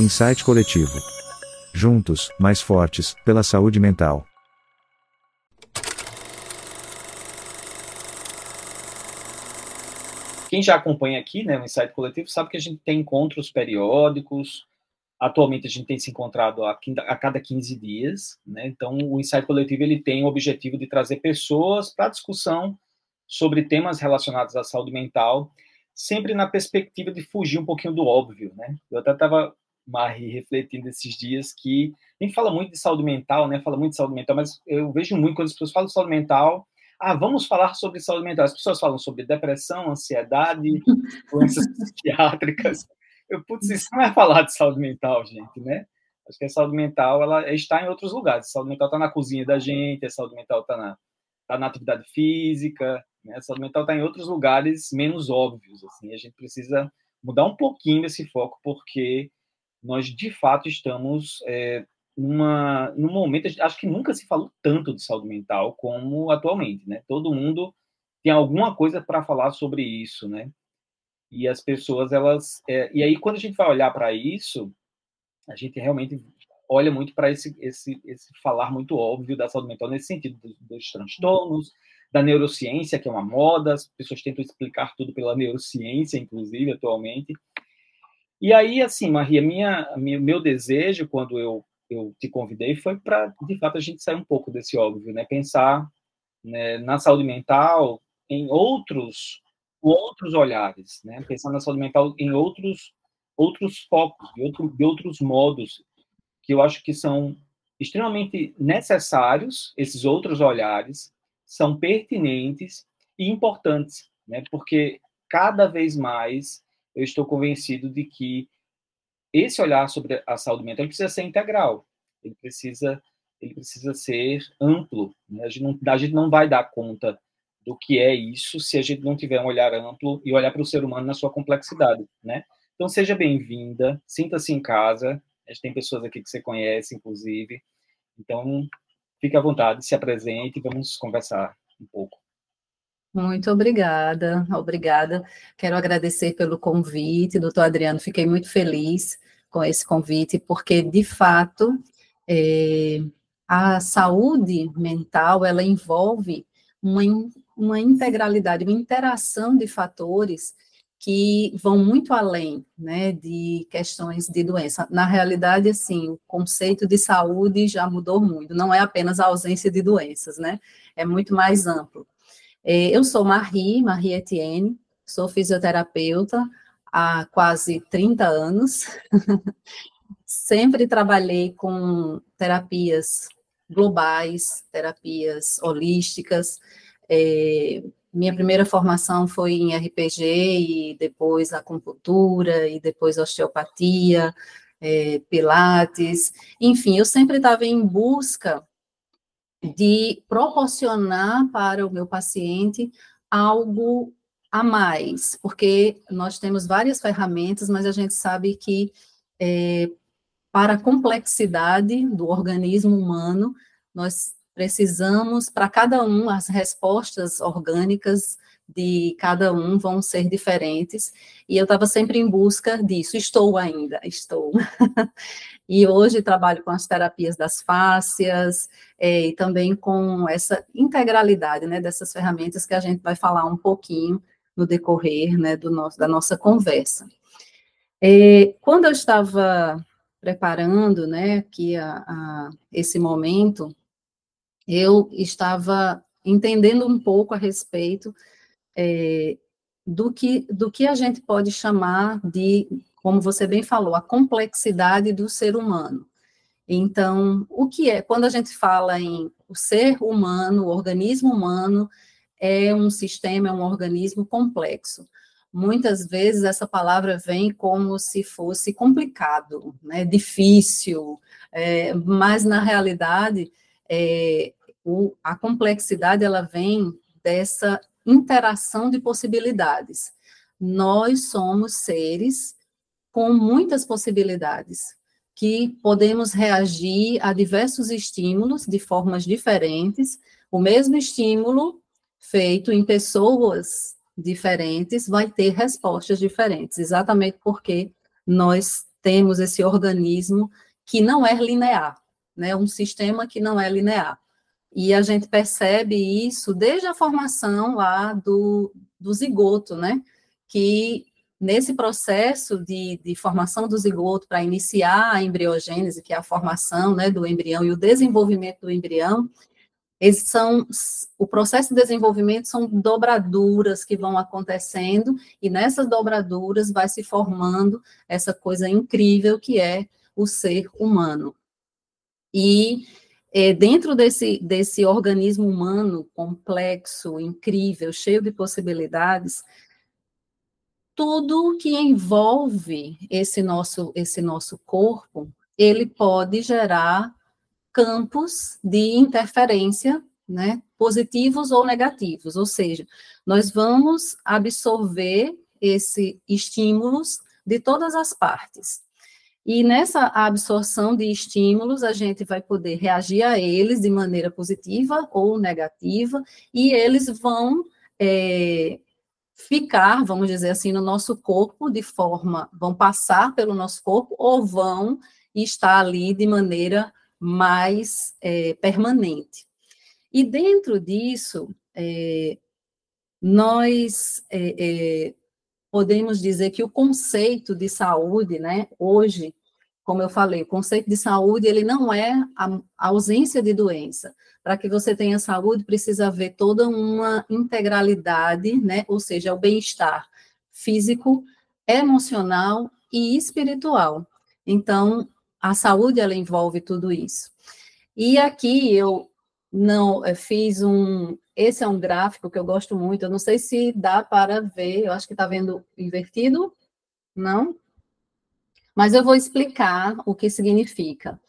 Insight coletivo. Juntos, mais fortes, pela saúde mental. Quem já acompanha aqui, né, o Insight Coletivo, sabe que a gente tem encontros periódicos. Atualmente a gente tem se encontrado a, a cada 15 dias, né? Então o Insight Coletivo ele tem o objetivo de trazer pessoas para discussão sobre temas relacionados à saúde mental, sempre na perspectiva de fugir um pouquinho do óbvio, né? Eu até estava Marie refletindo esses dias que a gente fala muito de saúde mental, né? Fala muito de saúde mental, mas eu vejo muito quando as pessoas falam de saúde mental, ah, vamos falar sobre saúde mental. As pessoas falam sobre depressão, ansiedade, doenças psiquiátricas. Eu, putz, isso não é falar de saúde mental, gente, né? Acho que a saúde mental, ela está em outros lugares. A saúde mental está na cozinha da gente, a saúde mental está na, tá na atividade física, né? A saúde mental está em outros lugares menos óbvios, assim. A gente precisa mudar um pouquinho esse foco, porque nós, de fato, estamos é, numa, num momento, acho que nunca se falou tanto de saúde mental como atualmente, né? Todo mundo tem alguma coisa para falar sobre isso, né? E as pessoas, elas... É, e aí, quando a gente vai olhar para isso, a gente realmente olha muito para esse, esse, esse falar muito óbvio da saúde mental, nesse sentido dos, dos transtornos, da neurociência, que é uma moda, as pessoas tentam explicar tudo pela neurociência, inclusive, atualmente. E aí, assim, Maria, minha, meu desejo, quando eu eu te convidei foi para, de fato, a gente sair um pouco desse óbvio, né? Pensar né, na saúde mental em outros outros olhares, né? Pensar na saúde mental em outros outros focos, de, outro, de outros modos que eu acho que são extremamente necessários. Esses outros olhares são pertinentes e importantes, né? Porque cada vez mais eu estou convencido de que esse olhar sobre a saúde mental precisa ser integral, ele precisa, ele precisa ser amplo. Né? A, gente não, a gente não vai dar conta do que é isso se a gente não tiver um olhar amplo e olhar para o ser humano na sua complexidade, né? Então seja bem-vinda, sinta-se em casa. Tem pessoas aqui que você conhece, inclusive. Então fique à vontade, se apresente e vamos conversar um pouco. Muito obrigada, obrigada. Quero agradecer pelo convite, doutor Adriano. Fiquei muito feliz com esse convite, porque, de fato, é, a saúde mental, ela envolve uma, uma integralidade, uma interação de fatores que vão muito além, né, de questões de doença. Na realidade, assim, o conceito de saúde já mudou muito, não é apenas a ausência de doenças, né, é muito mais amplo. É, eu sou Marie, Marie Etienne, sou fisioterapeuta há quase 30 anos. Sempre trabalhei com terapias globais, terapias holísticas. É, minha primeira formação foi em RPG e depois acupuntura e depois osteopatia, é, pilates. Enfim, eu sempre estava em busca de proporcionar para o meu paciente algo a mais, porque nós temos várias ferramentas, mas a gente sabe que é, para a complexidade do organismo humano, nós precisamos, para cada um, as respostas orgânicas de cada um vão ser diferentes, e eu estava sempre em busca disso, estou ainda, estou. e hoje trabalho com as terapias das fáscias, é, e também com essa integralidade, né, dessas ferramentas que a gente vai falar um pouquinho no decorrer, né, do nosso, da nossa conversa. É, quando eu estava preparando, né, aqui a, a esse momento, eu estava entendendo um pouco a respeito é, do, que, do que a gente pode chamar de, como você bem falou, a complexidade do ser humano. Então, o que é? Quando a gente fala em o ser humano, o organismo humano, é um sistema, é um organismo complexo. Muitas vezes essa palavra vem como se fosse complicado, né, difícil, é, mas na realidade é, o, a complexidade ela vem dessa interação de possibilidades. Nós somos seres com muitas possibilidades, que podemos reagir a diversos estímulos de formas diferentes. O mesmo estímulo feito em pessoas diferentes, vai ter respostas diferentes, exatamente porque nós temos esse organismo que não é linear, né? Um sistema que não é linear. E a gente percebe isso desde a formação lá do, do zigoto, né? Que nesse processo de, de formação do zigoto para iniciar a embriogênese, que é a formação né, do embrião e o desenvolvimento do embrião, eles são o processo de desenvolvimento são dobraduras que vão acontecendo e nessas dobraduras vai se formando essa coisa incrível que é o ser humano. E é, dentro desse, desse organismo humano complexo, incrível, cheio de possibilidades, tudo que envolve esse nosso, esse nosso corpo, ele pode gerar campos de interferência, né, positivos ou negativos, ou seja, nós vamos absorver esses estímulos de todas as partes. E nessa absorção de estímulos, a gente vai poder reagir a eles de maneira positiva ou negativa, e eles vão é, ficar, vamos dizer assim, no nosso corpo de forma, vão passar pelo nosso corpo ou vão estar ali de maneira mais é, permanente. E dentro disso, é, nós é, é, podemos dizer que o conceito de saúde, né, hoje, como eu falei, o conceito de saúde, ele não é a, ausência de doença. Para que você tenha saúde, precisa haver toda uma integralidade, né, ou seja, o bem-estar físico, emocional e espiritual. Então, a saúde ela envolve tudo isso. E aqui eu não eu fiz um. Esse é um gráfico que eu gosto muito. Eu não sei se dá para ver. Eu acho que está vendo invertido. Não? Mas eu vou explicar o que significa.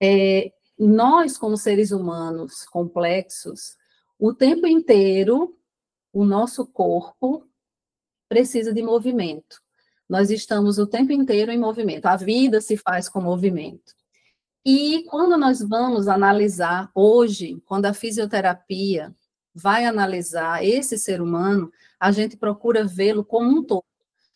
É, nós, como seres humanos complexos, o tempo inteiro, o nosso corpo precisa de movimento. Nós estamos o tempo inteiro em movimento. A vida se faz com movimento. E quando nós vamos analisar hoje, quando a fisioterapia vai analisar esse ser humano, a gente procura vê-lo como um todo,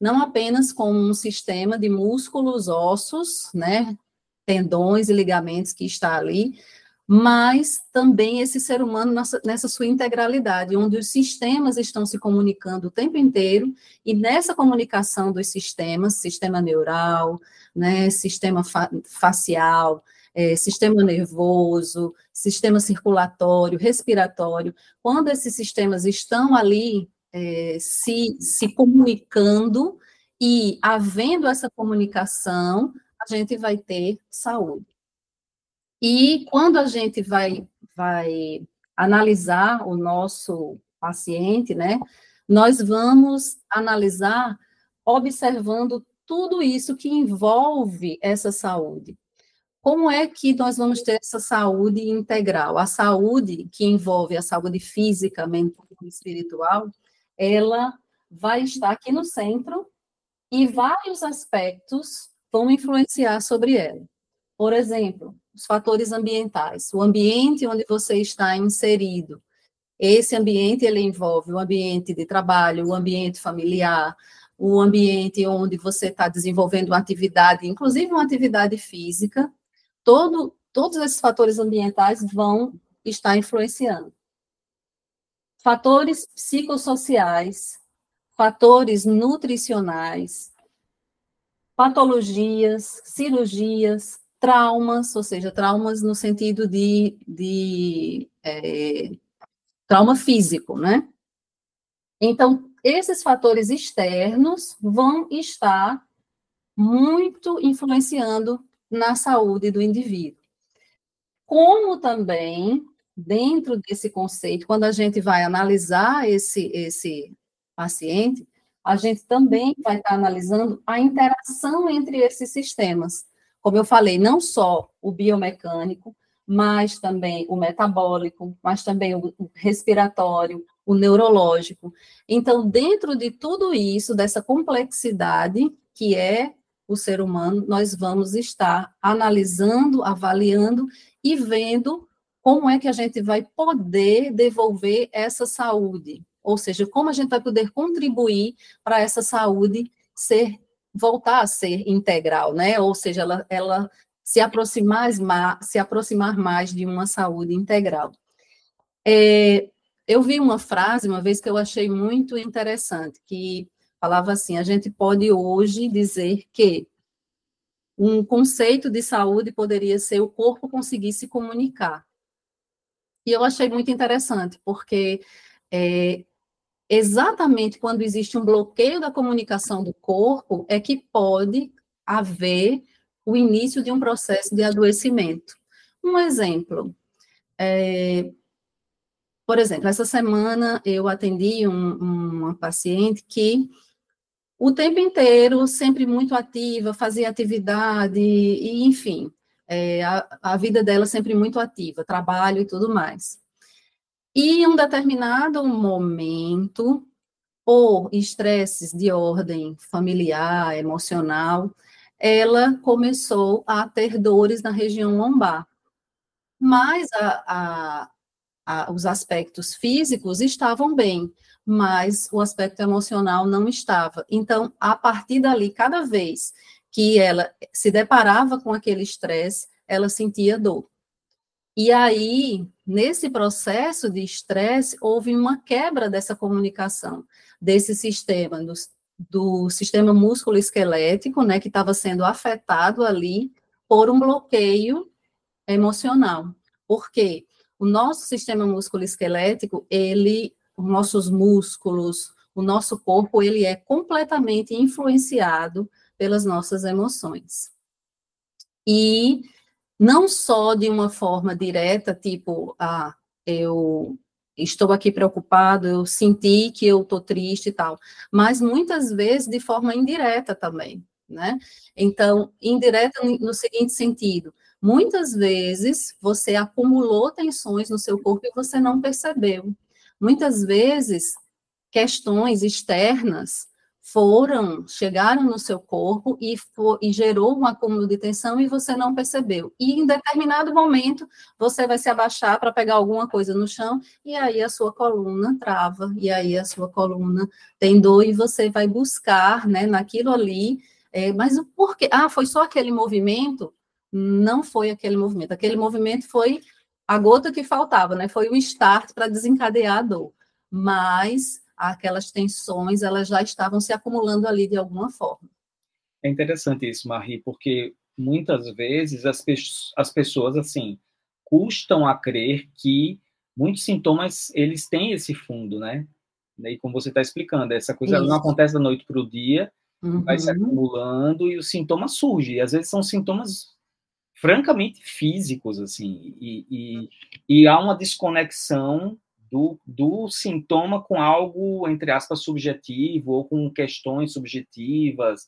não apenas como um sistema de músculos, ossos, né, tendões e ligamentos que está ali, mas também esse ser humano nessa, nessa, sua integralidade, onde os sistemas estão se comunicando o tempo inteiro, e nessa comunicação dos sistemas, sistema neural, né, sistema fa facial, é, sistema nervoso, sistema circulatório, respiratório, quando esses sistemas estão ali é, se, se comunicando e havendo essa comunicação, a gente vai ter saúde. E quando a gente vai, vai analisar o nosso paciente, né, nós vamos analisar observando tudo isso que envolve essa saúde. Como é que nós vamos ter essa saúde integral? A saúde que envolve a saúde física, mental e espiritual, ela vai estar aqui no centro e vários aspectos vão influenciar sobre ela. Por exemplo, os fatores ambientais, o ambiente onde você está inserido. Esse ambiente ele envolve o ambiente de trabalho, o ambiente familiar, o ambiente onde você está desenvolvendo uma atividade, inclusive uma atividade física. Todo, todos esses fatores ambientais vão estar influenciando. Fatores psicossociais, fatores nutricionais, patologias, cirurgias, traumas, ou seja, traumas no sentido de, de é, trauma físico, né? Então, esses fatores externos vão estar muito influenciando na saúde do indivíduo. Como também, dentro desse conceito, quando a gente vai analisar esse, esse paciente, a gente também vai estar analisando a interação entre esses sistemas como eu falei, não só o biomecânico, mas também o metabólico, mas também o respiratório, o neurológico. Então, dentro de tudo isso, dessa complexidade que é o ser humano, nós vamos estar analisando, avaliando e vendo como é que a gente vai poder devolver essa saúde, ou seja, como a gente vai poder contribuir para essa saúde ser voltar a ser integral, né? Ou seja, ela, ela se aproximar, se aproximar mais de uma saúde integral. É, eu vi uma frase uma vez que eu achei muito interessante, que falava assim: a gente pode hoje dizer que um conceito de saúde poderia ser o corpo conseguir se comunicar. E eu achei muito interessante, porque é, exatamente quando existe um bloqueio da comunicação do corpo, é que pode haver o início de um processo de adoecimento. Um exemplo, é, por exemplo, essa semana eu atendi um, uma paciente que o tempo inteiro, sempre muito ativa, fazia atividade, e enfim, é, a, a vida dela sempre muito ativa, trabalho e tudo mais. E em um determinado momento, por estresses de ordem familiar, emocional, ela começou a ter dores na região lombar. Mas a, a, a, os aspectos físicos estavam bem, mas o aspecto emocional não estava. Então, a partir dali, cada vez que ela se deparava com aquele estresse, ela sentia dor. E aí, nesse processo de estresse, houve uma quebra dessa comunicação, desse sistema, do, do sistema músculo-esquelético, né, que estava sendo afetado ali por um bloqueio emocional. Por quê? O nosso sistema músculo-esquelético, ele, os nossos músculos, o nosso corpo, ele é completamente influenciado pelas nossas emoções. E não só de uma forma direta, tipo, ah, eu estou aqui preocupado, eu senti que eu estou triste e tal, mas muitas vezes de forma indireta também, né? Então, indireta no seguinte sentido, muitas vezes você acumulou tensões no seu corpo e você não percebeu. Muitas vezes, questões externas foram, chegaram no seu corpo e, for, e gerou um acúmulo de tensão e você não percebeu. E em determinado momento, você vai se abaixar para pegar alguma coisa no chão e aí a sua coluna trava, e aí a sua coluna tem dor e você vai buscar, né, naquilo ali, é, mas o porquê? Ah, foi só aquele movimento? Não foi aquele movimento. Aquele movimento foi a gota que faltava, né? Foi o start para desencadear a dor. Mas aquelas tensões, elas já estavam se acumulando ali de alguma forma. É interessante isso, Marie, porque muitas vezes as, pe as pessoas, assim, custam a crer que muitos sintomas, eles têm esse fundo, né? E como você está explicando, essa coisa isso. não acontece da noite para o dia, uhum. vai se uhum. acumulando e os sintomas surgem. E às vezes são sintomas francamente físicos, assim, e, e, e há uma desconexão do, do sintoma com algo, entre aspas, subjetivo ou com questões subjetivas.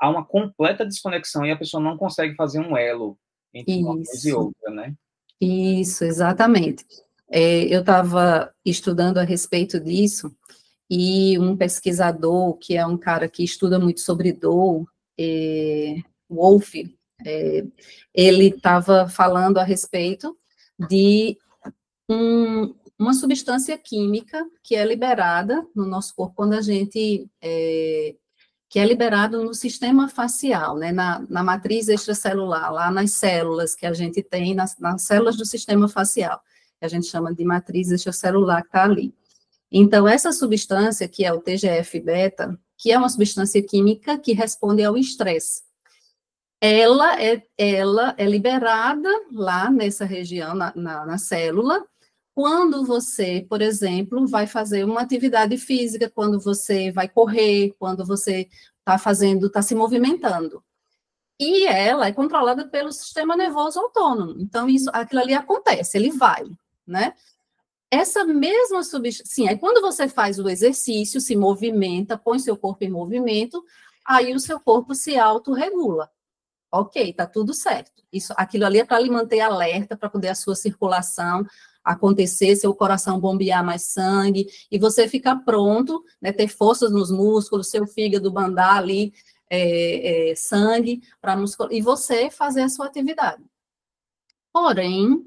Há uma completa desconexão e a pessoa não consegue fazer um elo entre Isso. uma coisa e outra, né? Isso, exatamente. É, eu estava estudando a respeito disso e um pesquisador, que é um cara que estuda muito sobre dor, é, Wolf, é, ele estava falando a respeito de um, uma substância química que é liberada no nosso corpo quando a gente é, que é liberado no sistema facial, né, na, na, matriz extracelular, lá nas células que a gente tem, nas, nas células do sistema facial, que a gente chama de matriz extracelular que está ali. Então, essa substância, que é o TGF-beta, que é uma substância química que responde ao estresse, ela é, ela é liberada lá nessa região, na, na, na célula, quando você, por exemplo, vai fazer uma atividade física, quando você vai correr, quando você está fazendo, está se movimentando. E ela é controlada pelo sistema nervoso autônomo. Então, isso, aquilo ali acontece, ele vai, né? Essa mesma substância, sim, aí quando você faz o exercício, se movimenta, põe seu corpo em movimento, aí o seu corpo se autorregula. Ok, tá tudo certo. Isso, aquilo ali é para lhe manter alerta, para poder a sua circulação acontecer, seu coração bombear mais sangue, e você ficar pronto, né, ter forças nos músculos, seu fígado mandar ali é, é, sangue para músculo, e você fazer a sua atividade. Porém,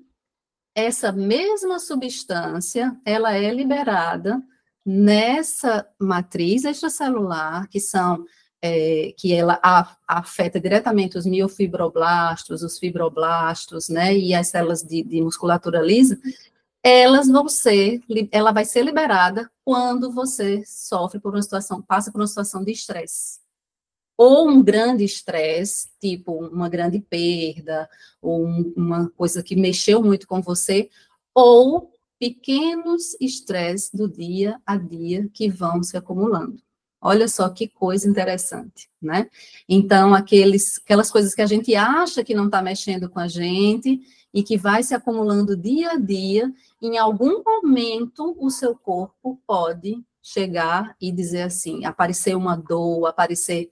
essa mesma substância, ela é liberada nessa matriz extracelular, que são é, que ela afeta diretamente os miofibroblastos, os fibroblastos, né, e as células de, de musculatura lisa, elas vão ser, ela vai ser liberada quando você sofre por uma situação, passa por uma situação de estresse. Ou um grande estresse, tipo uma grande perda, ou um, uma coisa que mexeu muito com você, ou pequenos estresses do dia a dia que vão se acumulando. Olha só que coisa interessante, né? Então, aqueles, aquelas coisas que a gente acha que não está mexendo com a gente e que vai se acumulando dia a dia, em algum momento o seu corpo pode chegar e dizer assim, aparecer uma dor, aparecer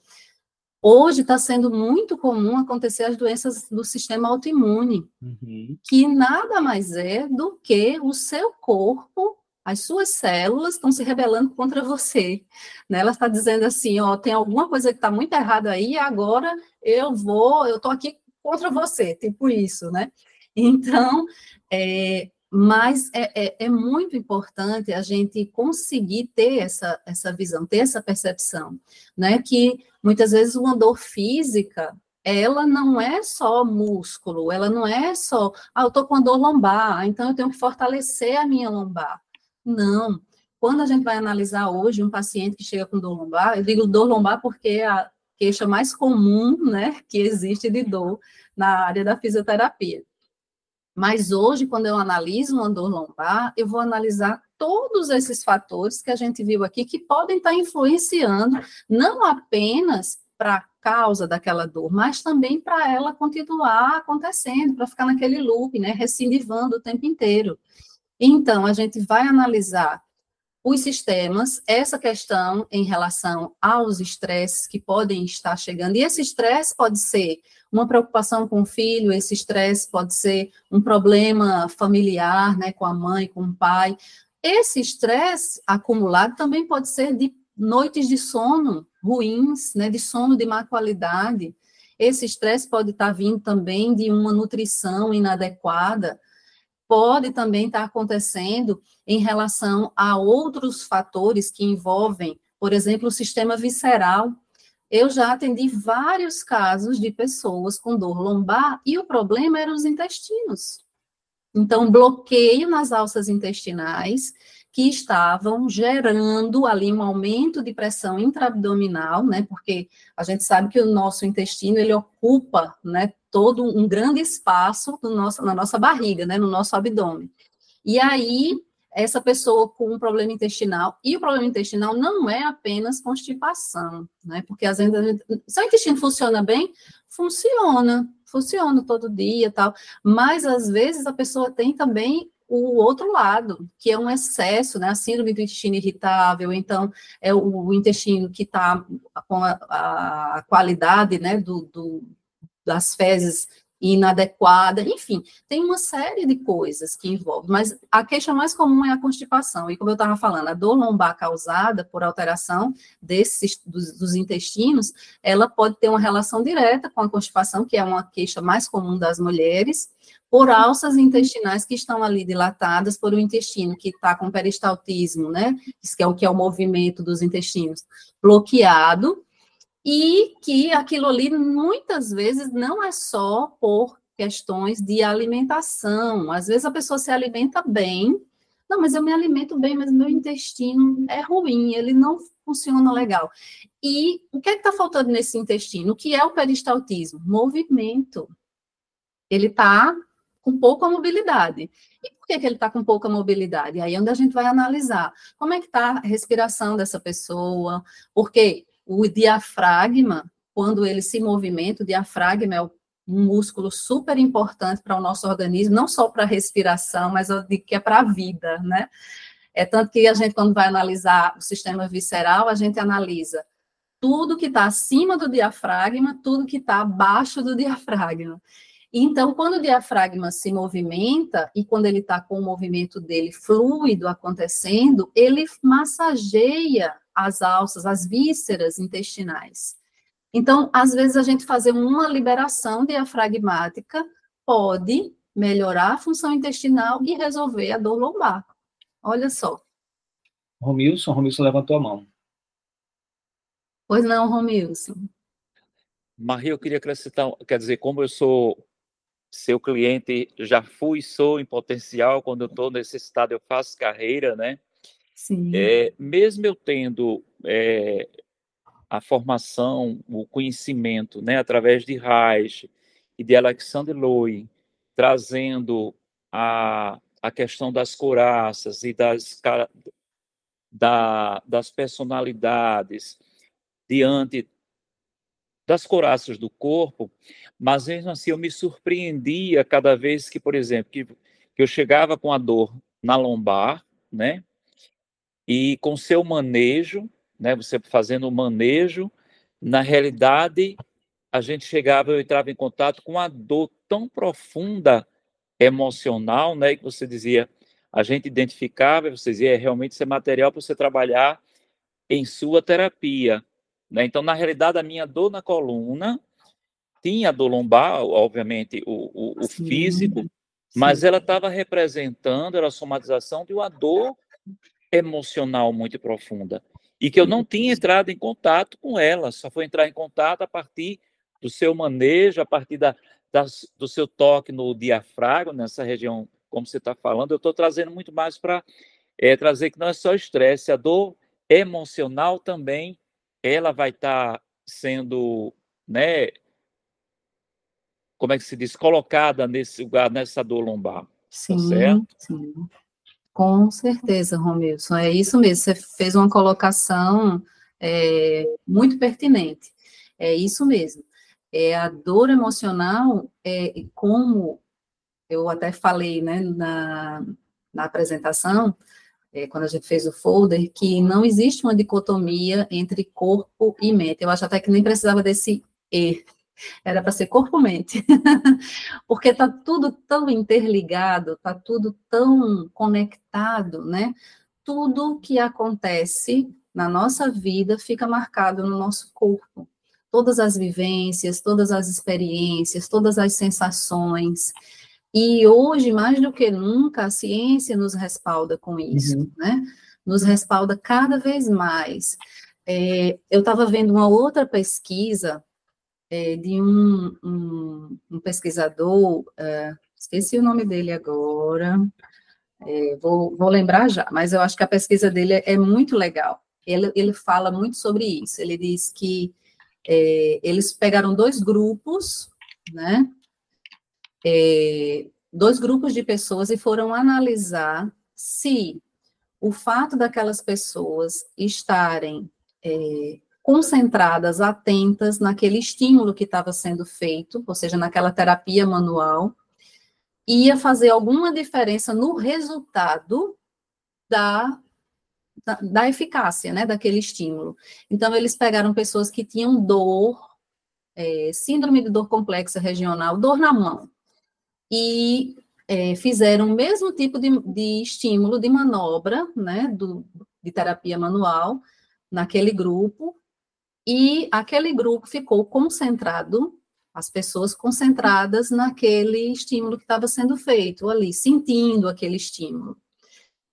Hoje está sendo muito comum acontecer as doenças do sistema autoimune, uhum. que nada mais é do que o seu corpo, as suas células estão se rebelando contra você. Né? Ela está dizendo assim, ó, tem alguma coisa que está muito errada aí, agora eu vou, eu estou aqui contra você, tipo isso, né? Então, é, mas é, é, é, muito importante a gente conseguir ter essa, essa visão, ter essa percepção, né? Que muitas vezes uma dor física, ela não é só músculo, ela não é só, ah, eu estou com a dor lombar, então eu tenho que fortalecer a minha lombar. Não. Quando a gente vai analisar hoje um paciente que chega com dor lombar, eu digo dor lombar porque é a queixa mais comum, né, que existe de dor na área da fisioterapia. Mas hoje, quando eu analiso uma dor lombar, eu vou analisar todos esses fatores que a gente viu aqui que podem estar influenciando não apenas para a causa daquela dor, mas também para ela continuar acontecendo, para ficar naquele loop, né, recidivando o tempo inteiro. Então, a gente vai analisar os sistemas, essa questão em relação aos estresses que podem estar chegando. E esse estresse pode ser uma preocupação com o filho, esse estresse pode ser um problema familiar, né, com a mãe, com o pai. Esse estresse acumulado também pode ser de noites de sono ruins, né, de sono de má qualidade. Esse estresse pode estar vindo também de uma nutrição inadequada, pode também estar acontecendo em relação a outros fatores que envolvem, por exemplo, o sistema visceral, eu já atendi vários casos de pessoas com dor lombar e o problema eram os intestinos. Então, bloqueio nas alças intestinais que estavam gerando ali um aumento de pressão intraabdominal, né? Porque a gente sabe que o nosso intestino ele ocupa, né, todo um grande espaço no nosso, na nossa barriga, né, no nosso abdômen. E aí essa pessoa com um problema intestinal, e o problema intestinal não é apenas constipação, né? Porque às vezes, se o intestino funciona bem, funciona, funciona todo dia tal, mas às vezes a pessoa tem também o outro lado, que é um excesso, né? A síndrome do intestino irritável, então é o, o intestino que está com a, a, qualidade, né, do, do das fezes inadequada, enfim, tem uma série de coisas que envolvem, mas a queixa mais comum é a constipação, e como eu estava falando, a dor lombar causada por alteração desses, dos, dos, intestinos, ela pode ter uma relação direta com a constipação, que é uma queixa mais comum das mulheres, por alças intestinais que estão ali dilatadas por um intestino que está com peristaltismo, né, que é o que é o movimento dos intestinos, bloqueado, e que aquilo ali muitas vezes não é só por questões de alimentação. Às vezes a pessoa se alimenta bem, não, mas eu me alimento bem, mas meu intestino é ruim, ele não funciona legal. E o que é que está faltando nesse intestino? O que é o peristaltismo? Movimento. Ele está com pouca mobilidade. E por que, que ele está com pouca mobilidade? Aí é onde a gente vai analisar como é que está a respiração dessa pessoa, porque o diafragma, quando ele se movimenta, o diafragma é um músculo super importante para o nosso organismo, não só para a respiração, mas eu digo que é para a vida, né? É tanto que a gente, quando vai analisar o sistema visceral, a gente analisa tudo que está acima do diafragma, tudo que está abaixo do diafragma. Então, quando o diafragma se movimenta e quando ele está com o movimento dele fluido acontecendo, ele massageia as alças, as vísceras intestinais. Então, às vezes, a gente fazer uma liberação diafragmática pode melhorar a função intestinal e resolver a dor lombar. Olha só. Romilson, Romilson levantou a mão. Pois não, Romilson. Maria, eu queria acrescentar, quer dizer, como eu sou seu cliente, já fui, sou em potencial, quando eu estou nesse estado eu faço carreira, né? Sim. É, mesmo eu tendo é, a formação, o conhecimento, né, através de Reich e de Alexander Loy, trazendo a, a questão das couraças e das, da, das personalidades diante das coraças do corpo, mas mesmo assim eu me surpreendia cada vez que, por exemplo, que, que eu chegava com a dor na lombar, né? E com seu manejo, né? Você fazendo o manejo, na realidade a gente chegava, eu entrava em contato com a dor tão profunda emocional, né? Que você dizia, a gente identificava, você dizia, é, realmente isso é material para você trabalhar em sua terapia. Né? Então, na realidade, a minha dor na coluna tinha a dor lombar, obviamente, o, o, o físico, mas ela estava representando, era a somatização de uma dor emocional muito profunda. E que eu não tinha entrado em contato com ela, só foi entrar em contato a partir do seu manejo, a partir da, das, do seu toque no diafragma, nessa região, como você está falando. Eu estou trazendo muito mais para é, trazer que não é só estresse, a dor emocional também ela vai estar tá sendo, né, como é que se diz, colocada nesse lugar, nessa dor lombar. Tá sim, tá certo? sim. Com certeza, Romilson, é isso mesmo. Você fez uma colocação é, muito pertinente. É isso mesmo. É, a dor emocional, é, como eu até falei né, na, na apresentação, é, quando a gente fez o folder, que não existe uma dicotomia entre corpo e mente. Eu acho até que nem precisava desse E, era para ser corpo-mente, porque está tudo tão interligado, está tudo tão conectado, né? Tudo que acontece na nossa vida fica marcado no nosso corpo. Todas as vivências, todas as experiências, todas as sensações. E hoje, mais do que nunca, a ciência nos respalda com isso, uhum. né? Nos respalda cada vez mais. É, eu estava vendo uma outra pesquisa é, de um, um, um pesquisador, é, esqueci o nome dele agora, é, vou, vou, lembrar já, mas eu acho que a pesquisa dele é, é muito legal. Ele, ele fala muito sobre isso. Ele diz que é, eles pegaram dois grupos, né? é, dois grupos de pessoas e foram analisar se o fato daquelas pessoas estarem é, concentradas, atentas naquele estímulo que estava sendo feito, ou seja, naquela terapia manual, ia fazer alguma diferença no resultado da, da, da eficácia, né, daquele estímulo. Então, eles pegaram pessoas que tinham dor, é, síndrome de dor complexa regional, dor na mão, e é, fizeram o mesmo tipo de, de, estímulo de manobra, né, do, de terapia manual, naquele grupo, e aquele grupo ficou concentrado, as pessoas concentradas naquele estímulo que estava sendo feito ali, sentindo aquele estímulo.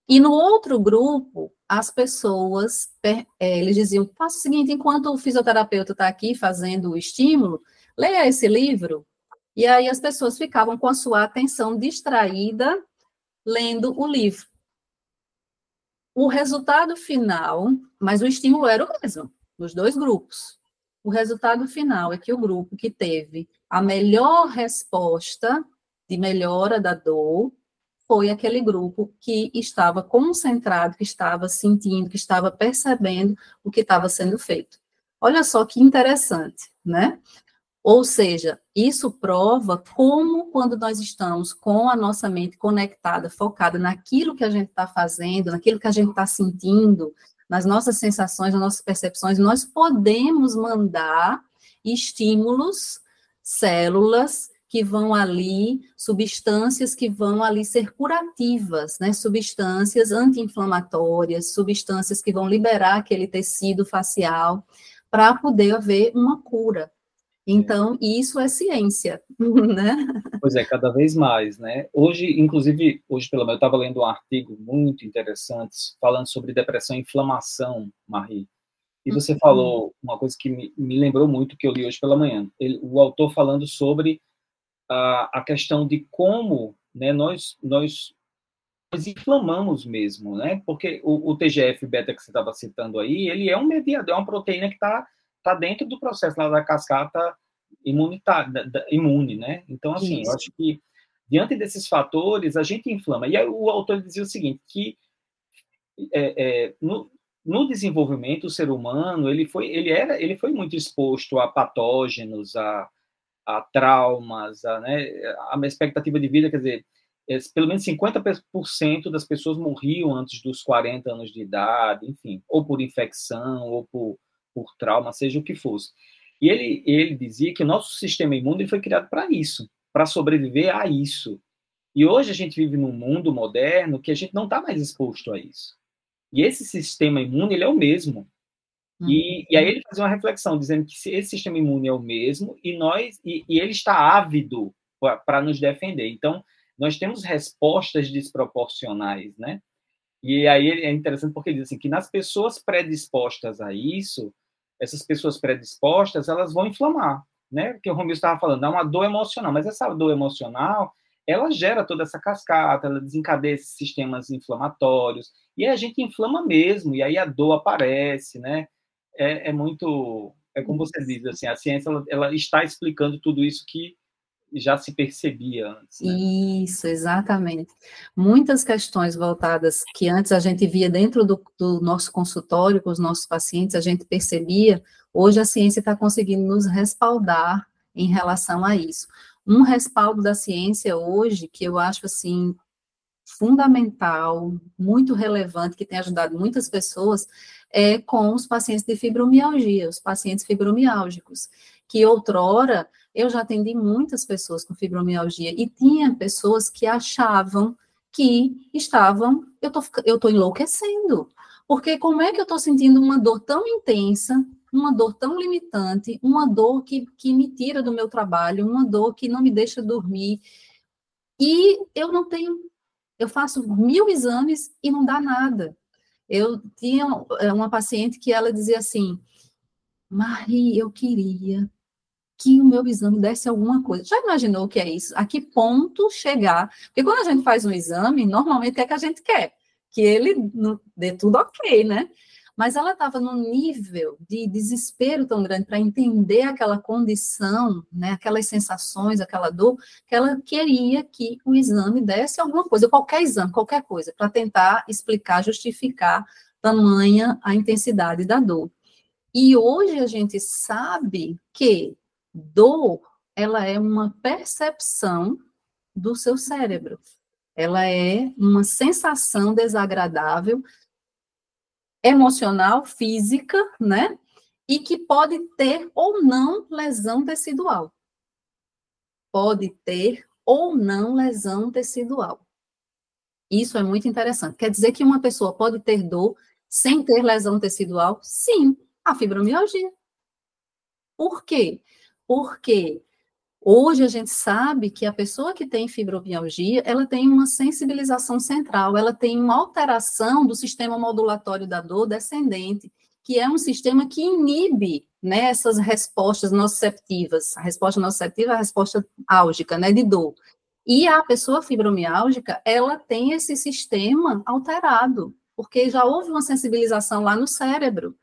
E no outro grupo, as pessoas, é, eles diziam, faça o seguinte, enquanto o fisioterapeuta está aqui fazendo o estímulo, leia esse livro, e aí as pessoas ficavam com a sua atenção distraída lendo o livro. O resultado final, mas o estímulo era o mesmo, nos dois grupos. O resultado final é que o grupo que teve a melhor resposta de melhora da dor foi aquele grupo que estava concentrado, que estava sentindo, que estava percebendo o que estava sendo feito. Olha só que interessante, né? Ou seja, isso prova como, quando nós estamos com a nossa mente conectada, focada naquilo que a gente está fazendo, naquilo que a gente está sentindo, nas nossas sensações, nas nossas percepções, nós podemos mandar estímulos, células que vão ali, substâncias que vão ali ser curativas, né? Substâncias anti-inflamatórias, substâncias que vão liberar aquele tecido facial para poder haver uma cura. Então, isso é ciência, né? Pois é, cada vez mais, né? Hoje, inclusive, hoje pela manhã, eu estava lendo um artigo muito interessante falando sobre depressão e inflamação, Marie. E você uhum. falou uma coisa que me, me, lembrou muito que eu li hoje pela manhã. Ele, o autor falando sobre a, a questão de como né, nós, nós, nós inflamamos mesmo, né? Porque o, o TGF-beta que você estava citando aí, ele é um mediador, é uma proteína que está tá dentro do processo lá da cascata imunitária, da, da, imune, né? Então, assim, Isso. eu acho que diante desses fatores, a gente inflama. E aí o autor dizia o seguinte, que é, é, no, no, desenvolvimento, o ser humano, ele foi, ele era, ele foi muito exposto a patógenos, a, a traumas, a, né, a expectativa de vida, quer dizer, é, pelo menos 50% das pessoas morriam antes dos 40 anos de idade, enfim, ou por infecção, ou por por trauma, seja o que fosse. E ele, ele dizia que o nosso sistema imune foi criado para isso, para sobreviver a isso. E hoje a gente vive num mundo moderno que a gente não está mais exposto a isso. E esse sistema imune, ele é o mesmo. E, e, aí ele fazia uma reflexão, dizendo que esse sistema imune é o mesmo e nós e, e ele está ávido para nos defender. Então, nós temos respostas desproporcionais, né? E aí é interessante porque ele diz assim, que nas pessoas predispostas a isso, essas pessoas predispostas, elas vão inflamar, né? Porque o Romeu estava falando, é uma dor emocional, mas essa dor emocional, ela gera toda essa cascata, ela desencadeia esses sistemas inflamatórios, e a gente inflama mesmo, e aí a dor aparece, né? É, é muito, é como você diz, assim, a ciência, ela, ela está explicando tudo isso que já se percebia antes. Né? Isso, exatamente. Muitas questões voltadas que antes a gente via dentro do, do nosso consultório com os nossos pacientes, a gente percebia, hoje a ciência está conseguindo nos respaldar em relação a isso. Um respaldo da ciência hoje, que eu acho assim fundamental, muito relevante, que tem ajudado muitas pessoas, é com os pacientes de fibromialgia, os pacientes fibromiálgicos, que outrora eu já atendi muitas pessoas com fibromialgia e tinha pessoas que achavam que estavam, eu tô, eu tô enlouquecendo, porque como é que eu tô sentindo uma dor tão intensa, uma dor tão limitante, uma dor que, que me tira do meu trabalho, uma dor que não me deixa dormir, e eu não tenho, eu faço mil exames e não dá nada. Eu tinha é, uma paciente que ela dizia assim, Marie, eu queria que o meu exame desse alguma coisa. Já imaginou o que é isso? A que ponto chegar? Porque quando a gente faz um exame, normalmente é que a gente quer, que ele dê tudo ok, né? Mas ela estava num nível de desespero tão grande para entender aquela condição, né, aquelas sensações, aquela dor, que ela queria que o exame desse alguma coisa, qualquer exame, qualquer coisa, para tentar explicar, justificar tamanha a intensidade da dor. E hoje a gente sabe que Dor, ela é uma percepção do seu cérebro. Ela é uma sensação desagradável, emocional, física, né? E que pode ter ou não lesão tecidual. Pode ter ou não lesão tecidual. Isso é muito interessante. Quer dizer que uma pessoa pode ter dor sem ter lesão tecidual? Sim, a fibromialgia. Por quê? Porque hoje a gente sabe que a pessoa que tem fibromialgia, ela tem uma sensibilização central, ela tem uma alteração do sistema modulatório da dor descendente, que é um sistema que inibe né, essas respostas nociceptivas. A resposta nociceptiva é a resposta álgica, né, de dor. E a pessoa fibromiálgica, ela tem esse sistema alterado, porque já houve uma sensibilização lá no cérebro.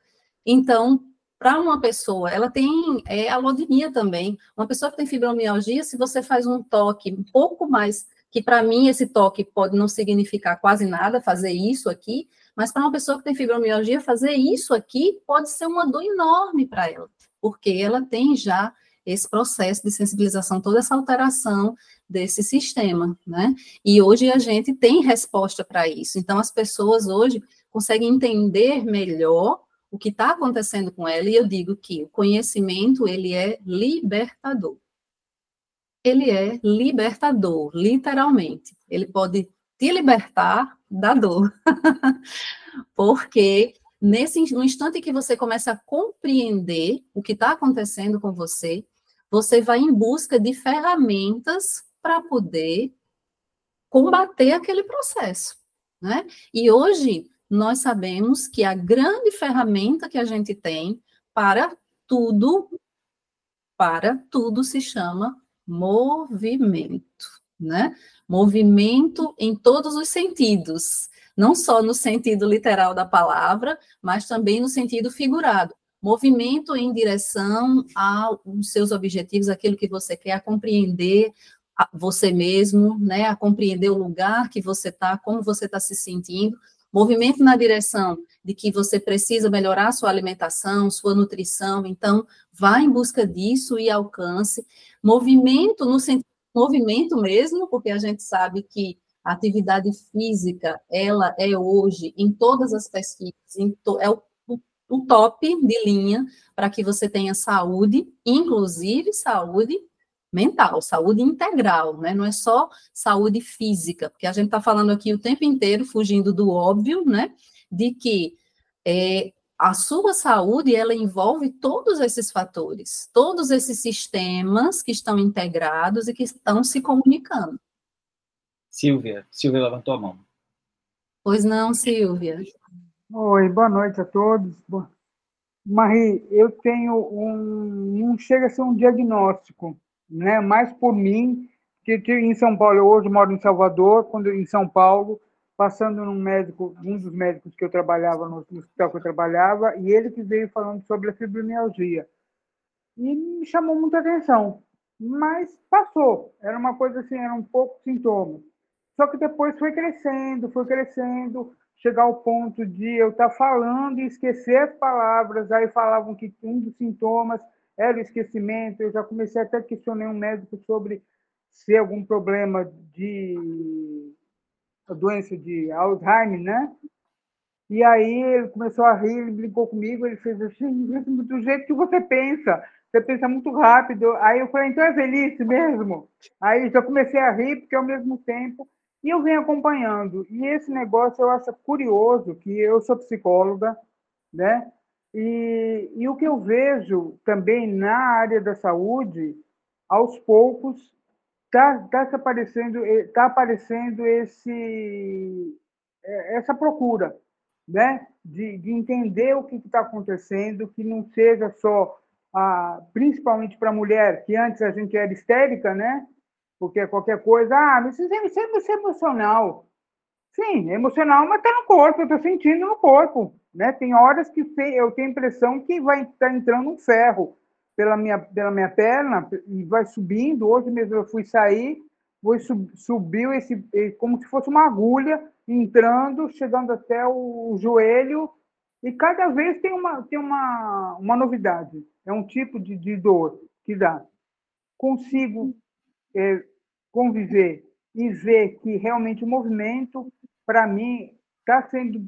Então, para uma pessoa, ela tem é, alodemia também. Uma pessoa que tem fibromialgia, se você faz um toque um pouco mais, que para mim esse toque pode não significar quase nada, fazer isso aqui, mas para uma pessoa que tem fibromialgia, fazer isso aqui pode ser uma dor enorme para ela, porque ela tem já esse processo de sensibilização, toda essa alteração desse sistema, né? E hoje a gente tem resposta para isso. Então, as pessoas hoje conseguem entender melhor o que está acontecendo com ela, e eu digo que o conhecimento, ele é libertador. Ele é libertador, literalmente. Ele pode te libertar da dor. Porque nesse no instante que você começa a compreender o que está acontecendo com você, você vai em busca de ferramentas para poder combater aquele processo, né? E hoje nós sabemos que a grande ferramenta que a gente tem para tudo, para tudo se chama movimento, né? Movimento em todos os sentidos, não só no sentido literal da palavra, mas também no sentido figurado. Movimento em direção aos seus objetivos, aquilo que você quer, a compreender você mesmo, né? A compreender o lugar que você está, como você está se sentindo. Movimento na direção de que você precisa melhorar sua alimentação, sua nutrição, então vá em busca disso e alcance. Movimento no sentido movimento mesmo, porque a gente sabe que a atividade física, ela é hoje, em todas as pesquisas, to, é o, o, o top de linha para que você tenha saúde, inclusive saúde mental, saúde integral, né? Não é só saúde física, porque a gente está falando aqui o tempo inteiro, fugindo do óbvio, né? De que é, a sua saúde, ela envolve todos esses fatores, todos esses sistemas que estão integrados e que estão se comunicando. Silvia, Silvia levantou a mão. Pois não, Silvia. Oi, boa noite a todos. Marie, eu tenho um, não chega a ser um diagnóstico, né? Mais por mim, que em São Paulo, eu hoje moro em Salvador, quando em São Paulo, passando num médico, um dos médicos que eu trabalhava no hospital que eu trabalhava, e ele que veio falando sobre a fibromialgia. E me chamou muita atenção, mas passou. Era uma coisa assim, eram um poucos sintomas. Só que depois foi crescendo, foi crescendo, chegar ao ponto de eu estar falando e esquecer as palavras. Aí falavam que um dos sintomas era o esquecimento. Eu já comecei até a questionar um médico sobre se algum problema de doença de Alzheimer, né? E aí ele começou a rir, ele brincou comigo, ele fez assim, do jeito que você pensa, você pensa muito rápido. Aí eu falei, então é velhice mesmo? Aí já comecei a rir, porque ao mesmo tempo, e eu venho acompanhando. E esse negócio eu acho curioso, que eu sou psicóloga, né? E, e o que eu vejo também na área da saúde, aos poucos, está tá aparecendo, tá aparecendo esse, é, essa procura né? de, de entender o que está acontecendo, que não seja só, ah, principalmente para a mulher, que antes a gente era histérica, né? porque qualquer coisa, ah, mas isso é, isso é emocional. Sim, é emocional, mas está no corpo, eu estou sentindo no corpo. Né? Tem horas que eu tenho a impressão que vai estar tá entrando um ferro pela minha, pela minha perna e vai subindo. Hoje mesmo eu fui sair, foi, subiu esse, como se fosse uma agulha entrando, chegando até o joelho, e cada vez tem uma, tem uma, uma novidade. É um tipo de, de dor que dá. Consigo é, conviver e ver que realmente o movimento, para mim, está sendo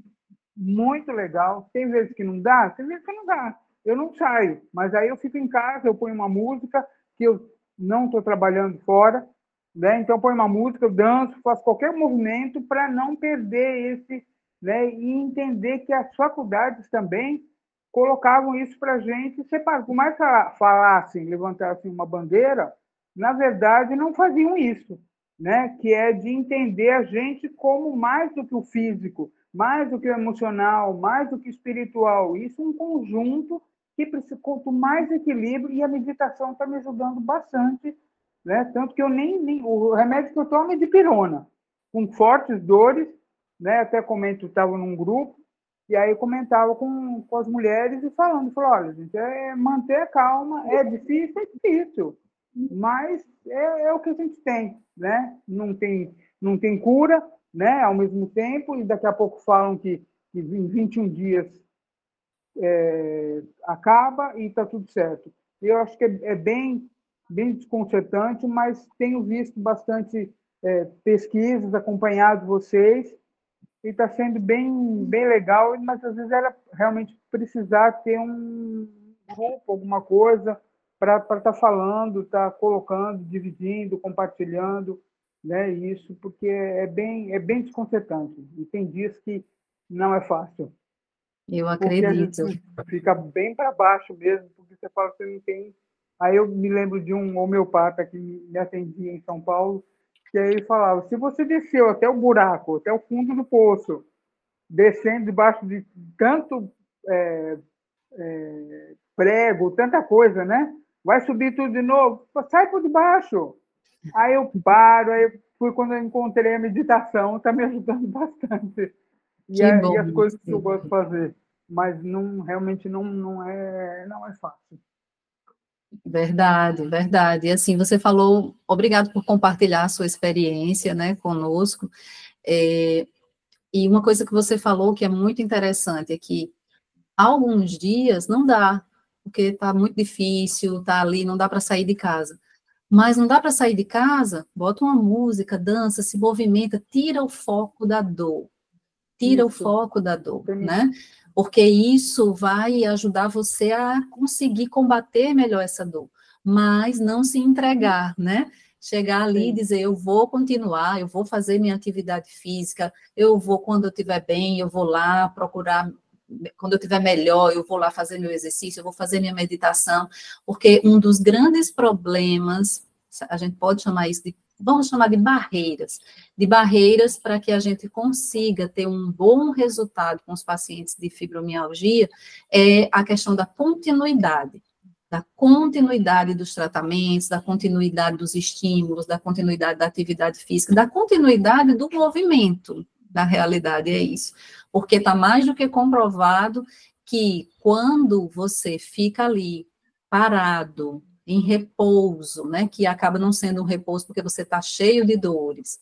muito legal. Tem vezes que não dá, tem vezes que não dá eu não saio, mas aí eu fico em casa, eu ponho uma música que eu não estou trabalhando fora, né? Então eu ponho uma música, eu danço, faço qualquer movimento para não perder esse, né? E entender que as faculdades também colocavam isso para gente separar. Por mais que falassem, levantassem uma bandeira, na verdade não faziam isso, né? Que é de entender a gente como mais do que o físico, mais do que o emocional, mais do que o espiritual. Isso é um conjunto que precisa, quanto mais equilíbrio, e a meditação está me ajudando bastante, né? Tanto que eu nem, nem, o remédio que eu tomo é de pirona, com fortes dores, né? Até comento, estava num grupo, e aí comentava com, com as mulheres e falando, falou, olha, gente, é manter a calma, é difícil, é difícil, mas é, é o que a gente tem, né? Não tem, não tem cura, né? Ao mesmo tempo, e daqui a pouco falam que, que em 21 dias é, acaba e está tudo certo. Eu acho que é, é, bem, bem desconcertante, mas tenho visto bastante é, pesquisas, acompanhado vocês, e está sendo bem, bem legal, mas às vezes era realmente precisar ter um grupo, alguma coisa, para estar tá falando, estar tá colocando, dividindo, compartilhando, né, isso, porque é bem, é bem desconcertante. E tem dias que não é fácil. Eu acredito. fica bem para baixo mesmo, porque você fala que você não tem Aí eu me lembro de um homeopata que me atendia em São Paulo, que aí ele falava: se você desceu até o buraco, até o fundo do poço, descendo debaixo de tanto é, é, prego, tanta coisa, né? Vai subir tudo de novo, sai por debaixo. Aí eu paro, aí foi quando eu encontrei a meditação, está me ajudando bastante. E, a, bom, e, as coisas que eu gosto de fazer. Mas não, realmente não, não, é, não é fácil. Verdade, verdade. E assim, você falou, obrigado por compartilhar a sua experiência, né, conosco. É, e uma coisa que você falou que é muito interessante é que alguns dias não dá, porque está muito difícil, está ali, não dá para sair de casa. Mas não dá para sair de casa, bota uma música, dança, se movimenta, tira o foco da dor. Tira isso. o foco da dor, né? Porque isso vai ajudar você a conseguir combater melhor essa dor, mas não se entregar, né? Chegar ali Sim. e dizer, eu vou continuar, eu vou fazer minha atividade física, eu vou, quando eu estiver bem, eu vou lá procurar quando eu estiver melhor, eu vou lá fazer meu exercício, eu vou fazer minha meditação, porque um dos grandes problemas, a gente pode chamar isso de, vamos chamar de barreiras, de barreiras para que a gente consiga ter um bom resultado com os pacientes de fibromialgia, é a questão da continuidade da continuidade dos tratamentos, da continuidade dos estímulos, da continuidade da atividade física, da continuidade do movimento, na realidade é isso. Porque está mais do que comprovado que quando você fica ali parado, em repouso, né, que acaba não sendo um repouso porque você está cheio de dores,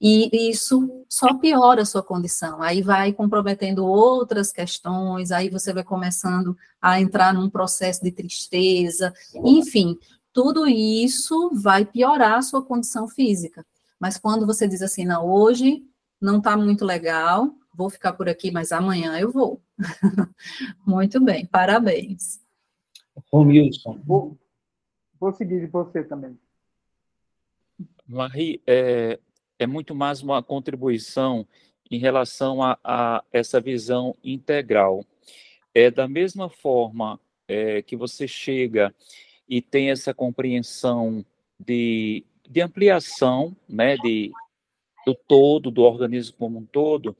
e isso só piora a sua condição. Aí vai comprometendo outras questões, aí você vai começando a entrar num processo de tristeza, enfim, tudo isso vai piorar a sua condição física. Mas quando você diz assim, não, hoje não está muito legal, vou ficar por aqui, mas amanhã eu vou. muito bem, parabéns. Romilson. Vou, vou seguir de você também. Marie, é, é muito mais uma contribuição em relação a, a essa visão integral. É da mesma forma é, que você chega e tem essa compreensão de, de ampliação, né, de, do todo, do organismo como um todo,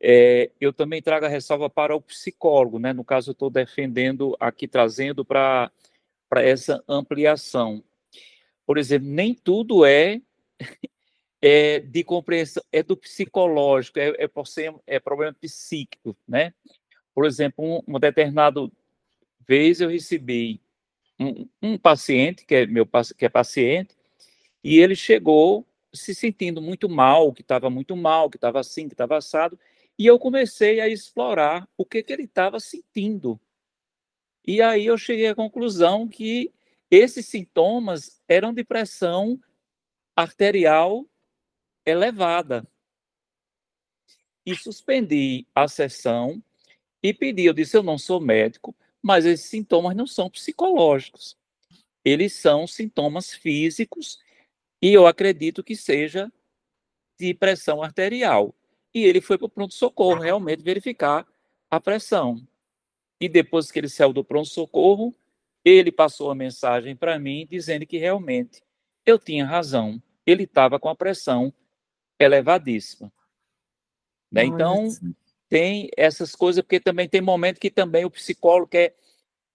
é, eu também trago a ressalva para o psicólogo, né? No caso, eu estou defendendo aqui, trazendo para essa ampliação. Por exemplo, nem tudo é, é de compreensão, é do psicológico, é, é, por ser, é problema psíquico, né? Por exemplo, um, uma determinada vez eu recebi um, um paciente, que é meu que é paciente, e ele chegou se sentindo muito mal, que estava muito mal, que estava assim, que estava assado, e eu comecei a explorar o que, que ele estava sentindo. E aí eu cheguei à conclusão que esses sintomas eram de pressão arterial elevada. E suspendi a sessão e pedi, eu disse, eu não sou médico, mas esses sintomas não são psicológicos. Eles são sintomas físicos e eu acredito que seja de pressão arterial. E ele foi para o pronto-socorro realmente verificar a pressão. E depois que ele saiu do pronto-socorro, ele passou a mensagem para mim dizendo que realmente eu tinha razão. Ele estava com a pressão elevadíssima. Né? Então, tem essas coisas, porque também tem momento que também o psicólogo quer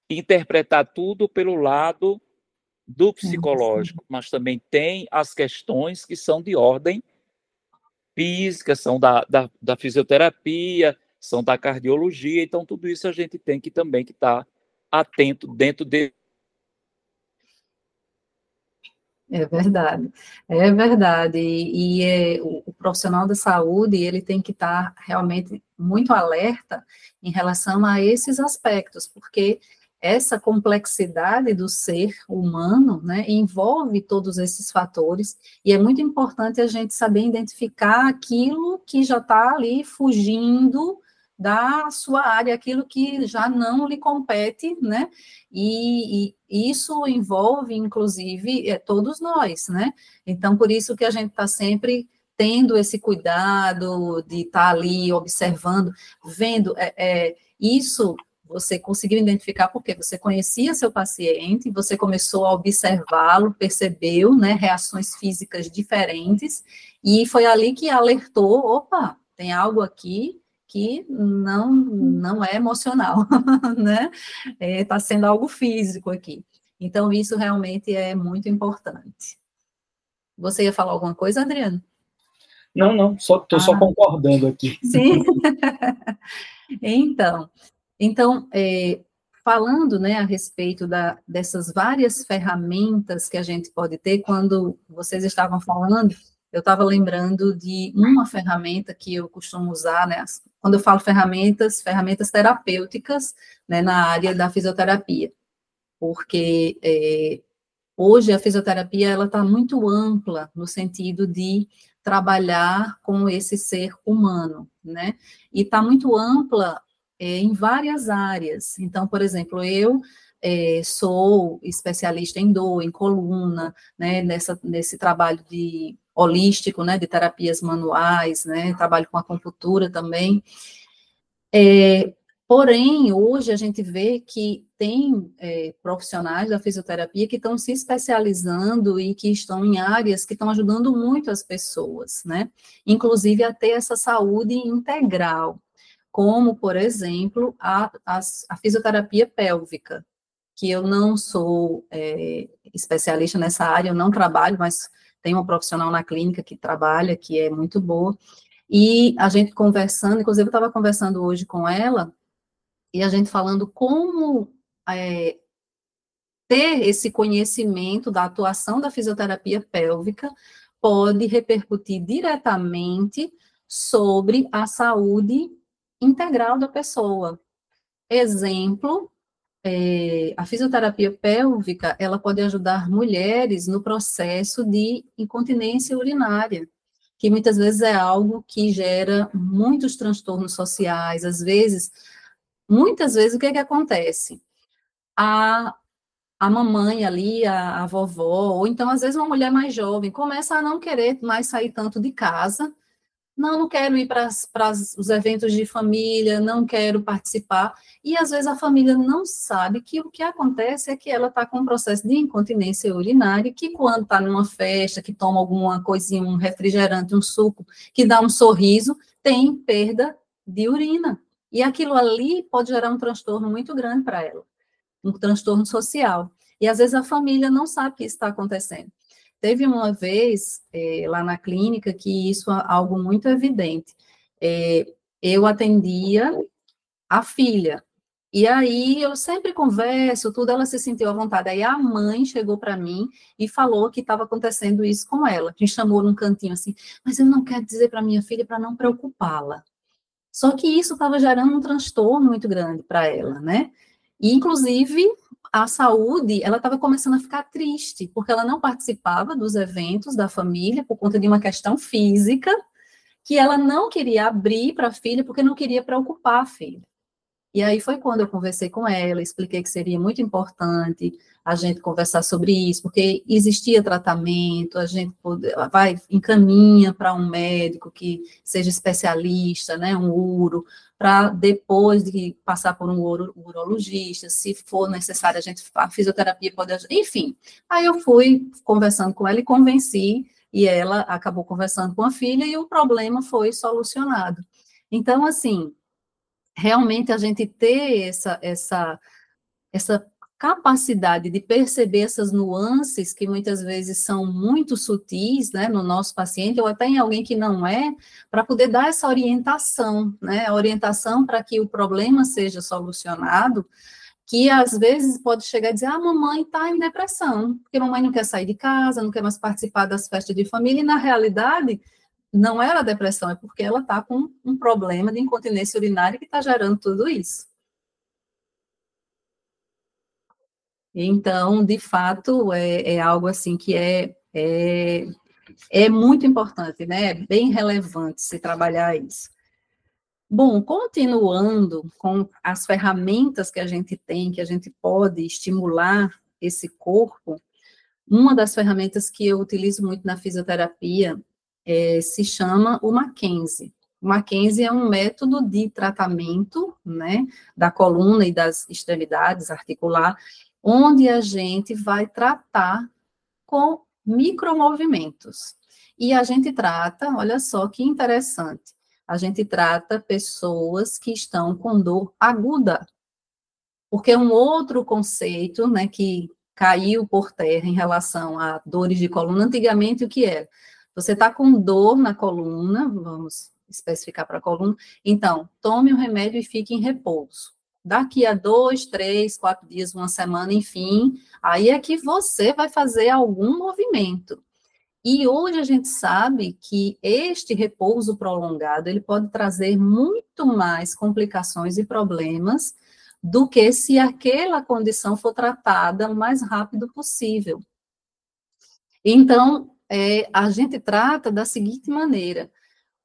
interpretar tudo pelo lado do psicológico, mas também tem as questões que são de ordem física, são da, da, da fisioterapia, são da cardiologia, então tudo isso a gente tem que também que estar tá atento dentro de é verdade, é verdade. E, e é, o, o, profissional da saúde ele tem que estar tá realmente muito alerta em relação a esses aspectos, porque essa complexidade do ser humano, né, envolve todos esses fatores, e é muito importante a gente saber identificar aquilo que já está ali fugindo da sua área, aquilo que já não lhe compete, né, e, e isso envolve, inclusive, é, todos nós, né, então por isso que a gente está sempre tendo esse cuidado de estar tá ali observando, vendo, é, é, isso você conseguiu identificar porque você conhecia seu paciente, você começou a observá-lo, percebeu, né, reações físicas diferentes, e foi ali que alertou, opa, tem algo aqui que não, não é emocional, né? Está é, tá sendo algo físico aqui. Então, isso realmente é muito importante. Você ia falar alguma coisa, Adriano? Não, não, estou ah, só concordando aqui. Sim. então, então é, falando né, a respeito da, dessas várias ferramentas que a gente pode ter, quando vocês estavam falando, eu estava lembrando de uma ferramenta que eu costumo usar, né? Quando eu falo ferramentas, ferramentas terapêuticas, né, na área da fisioterapia, porque é, hoje a fisioterapia ela está muito ampla no sentido de trabalhar com esse ser humano, né? E está muito ampla é, em várias áreas. Então, por exemplo, eu é, sou especialista em dor, em coluna, né, nessa, nesse trabalho de holístico, né, de terapias manuais, né, trabalho com acupuntura também. É, porém, hoje a gente vê que tem é, profissionais da fisioterapia que estão se especializando e que estão em áreas que estão ajudando muito as pessoas, né, inclusive a ter essa saúde integral, como, por exemplo, a, a, a fisioterapia pélvica, que eu não sou é, especialista nessa área, eu não trabalho, mas tem uma profissional na clínica que trabalha, que é muito boa, e a gente conversando, inclusive eu estava conversando hoje com ela, e a gente falando como é, ter esse conhecimento da atuação da fisioterapia pélvica pode repercutir diretamente sobre a saúde integral da pessoa. Exemplo, é, a fisioterapia pélvica, ela pode ajudar mulheres no processo de incontinência urinária, que muitas vezes é algo que gera muitos transtornos sociais, às vezes, muitas vezes o que, é que acontece? A, a mamãe ali, a, a vovó, ou então às vezes uma mulher mais jovem, começa a não querer mais sair tanto de casa, não, não quero ir para os eventos de família, não quero participar. E às vezes a família não sabe que o que acontece é que ela está com um processo de incontinência urinária, que quando está numa festa, que toma alguma coisinha, um refrigerante, um suco, que dá um sorriso, tem perda de urina. E aquilo ali pode gerar um transtorno muito grande para ela, um transtorno social. E às vezes a família não sabe que isso está acontecendo. Teve uma vez é, lá na clínica que isso é algo muito evidente. É, eu atendia a filha, e aí eu sempre converso, tudo, ela se sentiu à vontade. Aí a mãe chegou para mim e falou que estava acontecendo isso com ela. Me chamou num cantinho assim, mas eu não quero dizer para minha filha para não preocupá-la. Só que isso estava gerando um transtorno muito grande para ela, né? E, inclusive, a saúde, ela estava começando a ficar triste, porque ela não participava dos eventos da família por conta de uma questão física, que ela não queria abrir para a filha, porque não queria preocupar a filha. E aí foi quando eu conversei com ela, expliquei que seria muito importante a gente conversar sobre isso, porque existia tratamento, a gente pode, vai encaminha para um médico que seja especialista, né, um uro, para depois de passar por um uro, urologista, se for necessário a gente a fisioterapia pode, enfim. Aí eu fui conversando com ela e convenci e ela acabou conversando com a filha e o problema foi solucionado. Então, assim, realmente a gente ter essa, essa, essa capacidade de perceber essas nuances que muitas vezes são muito sutis, né, no nosso paciente ou até em alguém que não é, para poder dar essa orientação, né, orientação para que o problema seja solucionado, que às vezes pode chegar a dizer, ah, mamãe está em depressão, porque mamãe não quer sair de casa, não quer mais participar das festas de família, e na realidade não era depressão, é porque ela está com um problema de incontinência urinária que está gerando tudo isso. Então, de fato, é, é algo assim que é, é, é muito importante, né? É bem relevante se trabalhar isso. Bom, continuando com as ferramentas que a gente tem, que a gente pode estimular esse corpo, uma das ferramentas que eu utilizo muito na fisioterapia é, se chama o Mackenzie. O Mackenzie é um método de tratamento, né, da coluna e das extremidades articular, onde a gente vai tratar com micromovimentos. E a gente trata, olha só que interessante, a gente trata pessoas que estão com dor aguda. Porque um outro conceito, né, que caiu por terra em relação a dores de coluna. Antigamente, o que era? Você está com dor na coluna, vamos especificar para a coluna, então, tome o remédio e fique em repouso. Daqui a dois, três, quatro dias, uma semana, enfim, aí é que você vai fazer algum movimento. E hoje a gente sabe que este repouso prolongado, ele pode trazer muito mais complicações e problemas do que se aquela condição for tratada o mais rápido possível. Então, é, a gente trata da seguinte maneira: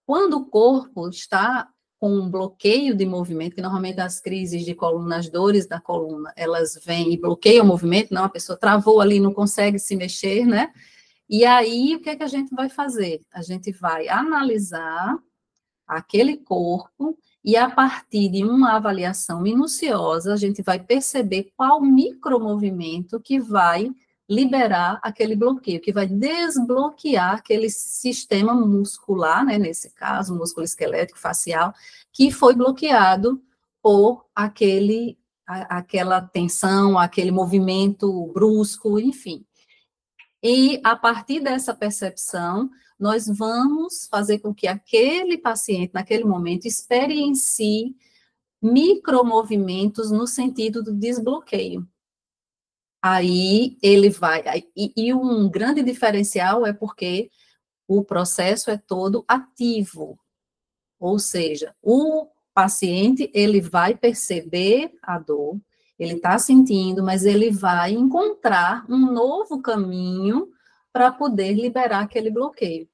quando o corpo está com um bloqueio de movimento, que normalmente as crises de coluna, as dores da coluna, elas vêm e bloqueiam o movimento, não, a pessoa travou ali, não consegue se mexer, né? E aí, o que é que a gente vai fazer? A gente vai analisar aquele corpo e a partir de uma avaliação minuciosa, a gente vai perceber qual micromovimento que vai liberar aquele bloqueio, que vai desbloquear aquele sistema muscular, né, nesse caso, músculo esquelético facial, que foi bloqueado por aquele a, aquela tensão, aquele movimento brusco, enfim. E a partir dessa percepção, nós vamos fazer com que aquele paciente, naquele momento, experiencie micromovimentos no sentido do desbloqueio aí ele vai. E, e, um grande diferencial é porque o processo é todo ativo, ou seja, o paciente ele vai perceber a dor, ele está sentindo, mas ele vai encontrar um novo caminho para poder liberar aquele bloqueio.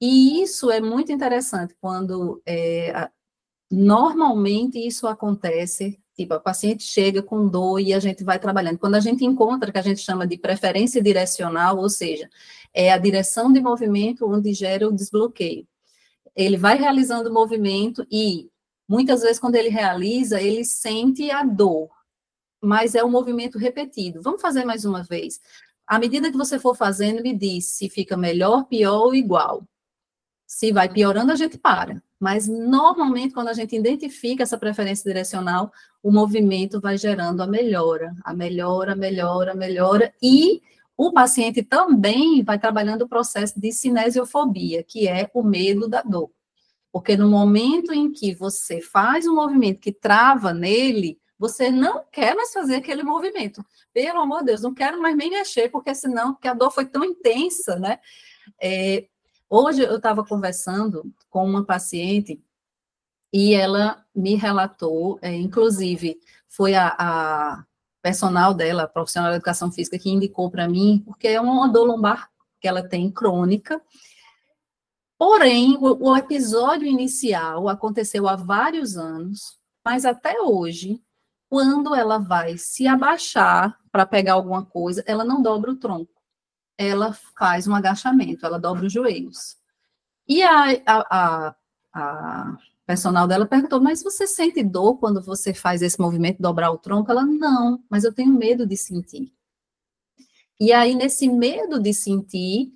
E isso é muito interessante quando é, normalmente isso acontece Tipo, a paciente chega com dor e a gente vai trabalhando. Quando a gente encontra, que a gente chama de preferência direcional, ou seja, é a direção de movimento onde gera o desbloqueio. Ele vai realizando o movimento e, muitas vezes, quando ele realiza, ele sente a dor, mas é um movimento repetido. Vamos fazer mais uma vez. À medida que você for fazendo, me diz se fica melhor, pior ou igual. Se vai piorando, a gente para. Mas, normalmente, quando a gente identifica essa preferência direcional, o movimento vai gerando a melhora, a melhora, a melhora, a melhora, e o paciente também vai trabalhando o processo de cinesiofobia, que é o medo da dor. Porque no momento em que você faz um movimento que trava nele, você não quer mais fazer aquele movimento. Pelo amor de Deus, não quero mais me mexer, porque senão, porque a dor foi tão intensa, né? É, Hoje eu estava conversando com uma paciente e ela me relatou, é, inclusive, foi a, a, personal dela, a profissional de educação física, que indicou para mim, porque é uma dor lombar que ela tem crônica. Porém, o, o episódio inicial aconteceu há vários anos, mas até hoje, quando ela vai se abaixar para pegar alguma coisa, ela não dobra o tronco ela faz um agachamento, ela dobra os joelhos. E a, a, a, a personal dela perguntou, mas você sente dor quando você faz esse movimento, dobrar o tronco? Ela, não, mas eu tenho medo de sentir. E aí, nesse medo de sentir,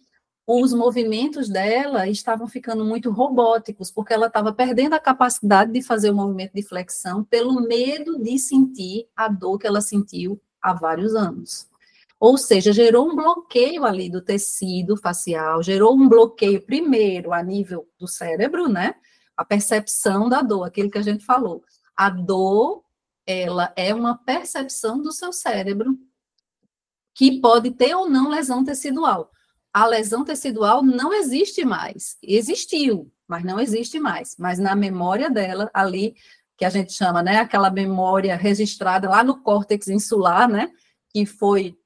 os movimentos dela estavam ficando muito robóticos, porque ela estava perdendo a capacidade de fazer o movimento de flexão pelo medo de sentir a dor que ela sentiu há vários anos. Ou seja, gerou um bloqueio ali do tecido facial, gerou um bloqueio primeiro a nível do cérebro, né? A percepção da dor, aquilo que a gente falou. A dor, ela é uma percepção do seu cérebro que pode ter ou não lesão tecidual. A lesão tecidual não existe mais. Existiu, mas não existe mais. Mas na memória dela, ali, que a gente chama, né, aquela memória registrada lá no córtex insular, né, que foi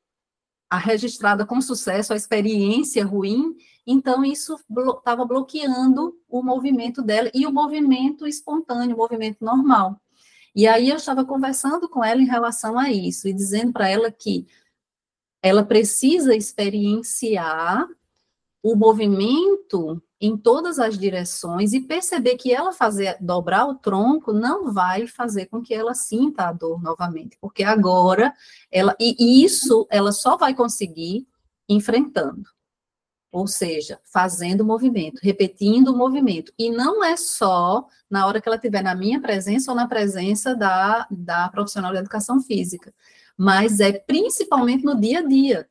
a registrada com sucesso a experiência ruim, então isso estava blo bloqueando o movimento dela e o movimento espontâneo, o movimento normal. E aí eu estava conversando com ela em relação a isso e dizendo para ela que ela precisa experienciar o movimento em todas as direções e perceber que ela fazer dobrar o tronco não vai fazer com que ela sinta a dor novamente, porque agora ela e isso ela só vai conseguir enfrentando. Ou seja, fazendo o movimento, repetindo o movimento. E não é só na hora que ela estiver na minha presença ou na presença da, da profissional de educação física, mas é principalmente no dia a dia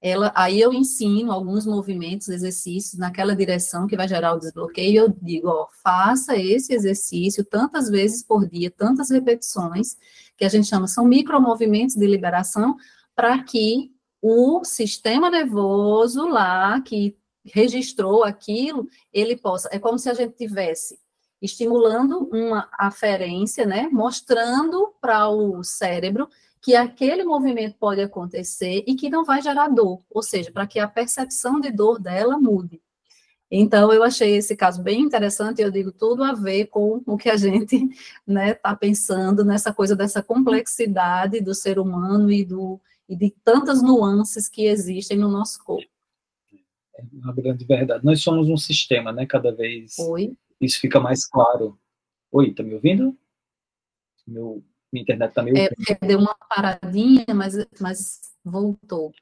ela, aí eu ensino alguns movimentos, exercícios naquela direção que vai gerar o desbloqueio, eu digo, ó, faça esse exercício tantas vezes por dia, tantas repetições, que a gente chama, são micromovimentos de liberação, para que o sistema nervoso lá, que registrou aquilo, ele possa, é como se a gente tivesse estimulando uma aferência, né, mostrando para o cérebro que aquele movimento pode acontecer e que não vai gerar dor, ou seja, para que a percepção de dor dela mude. Então, eu achei esse caso bem interessante, e eu digo tudo a ver com o que a gente está né, tá pensando nessa coisa dessa complexidade do ser humano e, do, e de tantas nuances que existem no nosso corpo. É uma grande verdade. Nós somos um sistema, né? Cada vez Oi? isso fica mais claro. Oi, tá me ouvindo? Meu minha internet está meio. É, deu uma paradinha, mas, mas voltou.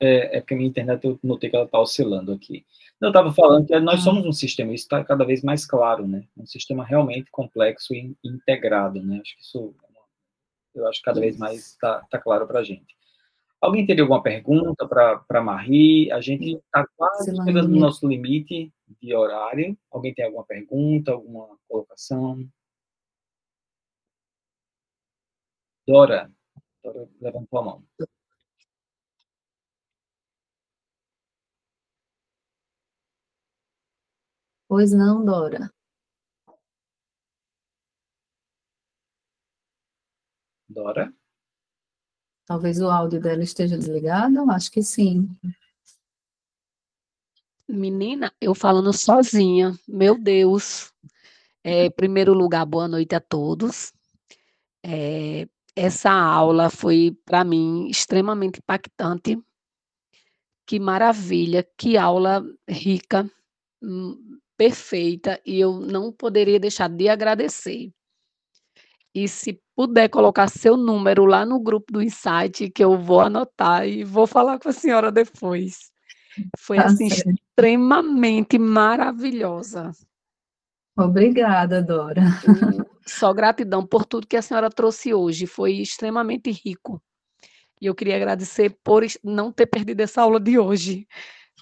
É, é porque a minha internet eu notei que ela está oscilando aqui. Eu estava falando que nós somos um sistema, isso está cada vez mais claro, né? Um sistema realmente complexo e integrado, né? Acho que isso, eu acho que cada vez mais está tá claro para a gente. Alguém teria alguma pergunta para Marie? A gente está quase chegando no nosso limite de horário. Alguém tem alguma pergunta, alguma colocação? Dora. Dora levantou a mão. Pois não, Dora. Dora? Talvez o áudio dela esteja desligado, acho que sim. Menina, eu falando sozinha, meu Deus. É, primeiro lugar, boa noite a todos. É, essa aula foi, para mim, extremamente impactante. Que maravilha, que aula rica, hum, perfeita, e eu não poderia deixar de agradecer. E se puder colocar seu número lá no grupo do Insight, que eu vou anotar e vou falar com a senhora depois. Foi tá assim extremamente maravilhosa. Obrigada, Dora. Só gratidão por tudo que a senhora trouxe hoje, foi extremamente rico. E eu queria agradecer por não ter perdido essa aula de hoje.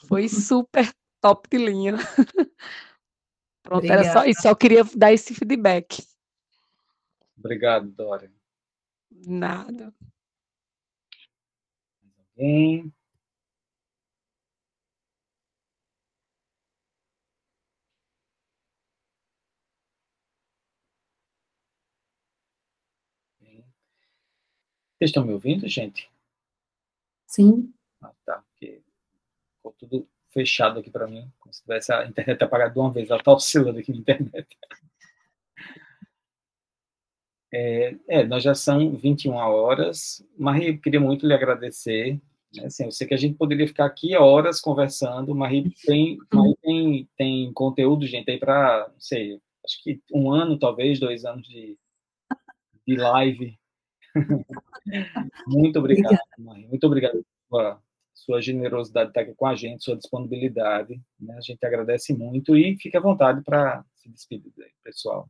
Foi super top de linha. Pronto, Obrigada. era só isso. Só queria dar esse feedback. Obrigado, Dora. Nada. Alguém? Vocês estão me ouvindo, gente? Sim. Ah, tá. Porque ficou tudo fechado aqui para mim, como se tivesse a internet apagada de uma vez. Ela está oscilando aqui na internet. É, é, nós já são 21 horas. Marie, queria muito lhe agradecer. Né? Assim, eu sei que a gente poderia ficar aqui horas conversando. Marie tem, Marie tem, tem conteúdo, gente, aí para, não sei, acho que um ano, talvez, dois anos de, de live Muito obrigado, mãe. Muito obrigado pela sua generosidade de estar aqui com a gente, sua disponibilidade. Né? A gente agradece muito e fique à vontade para se despedir, pessoal.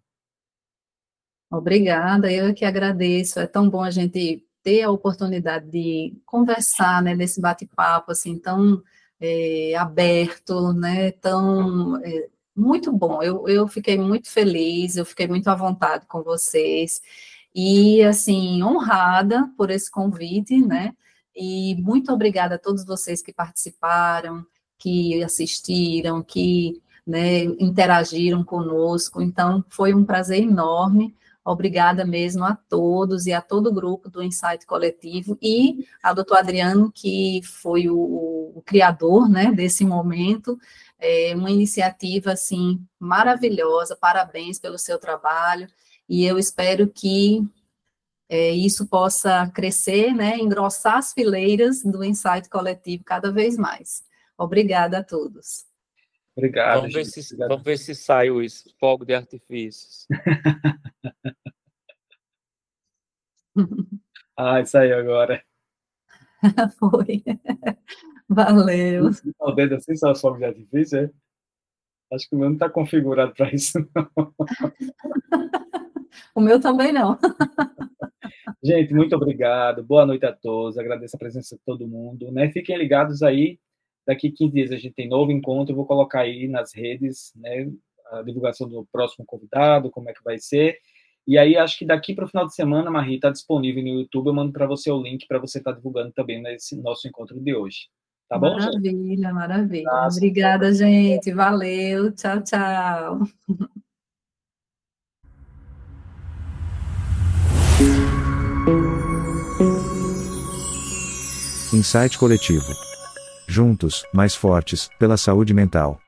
Obrigada, eu que agradeço. É tão bom a gente ter a oportunidade de conversar, né, nesse bate-papo assim tão é, aberto, né, tão é, muito bom. Eu, eu fiquei muito feliz, eu fiquei muito à vontade com vocês e assim honrada por esse convite, né? E muito obrigada a todos vocês que participaram, que assistiram, que né, interagiram conosco. Então, foi um prazer enorme. Obrigada mesmo a todos e a todo o grupo do Insight Coletivo e a doutor Adriano, que foi o, o criador né, desse momento. É uma iniciativa assim maravilhosa. Parabéns pelo seu trabalho e eu espero que é, isso possa crescer, né, engrossar as fileiras do insight coletivo cada vez mais. Obrigada a todos. Obrigado. Vamos ver, se, vamos ver se sai os fogos de artifícios. ah, saiu agora. Foi. Valeu. O dedo assim são os fogos de artifício, é? Acho que o meu não está configurado para isso, não. o meu também não. Gente, muito obrigado. Boa noite a todos. Agradeço a presença de todo mundo. Né? Fiquem ligados aí. Daqui 15 dias a gente tem novo encontro. Eu vou colocar aí nas redes né, a divulgação do próximo convidado, como é que vai ser. E aí, acho que daqui para o final de semana, Marie, está disponível no YouTube. Eu mando para você o link para você estar tá divulgando também nesse nosso encontro de hoje. Tá bom? Maravilha, gente? maravilha. Nossa, Obrigada, gente. Valeu. Tchau, tchau. Insight coletivo. Juntos, mais fortes, pela saúde mental.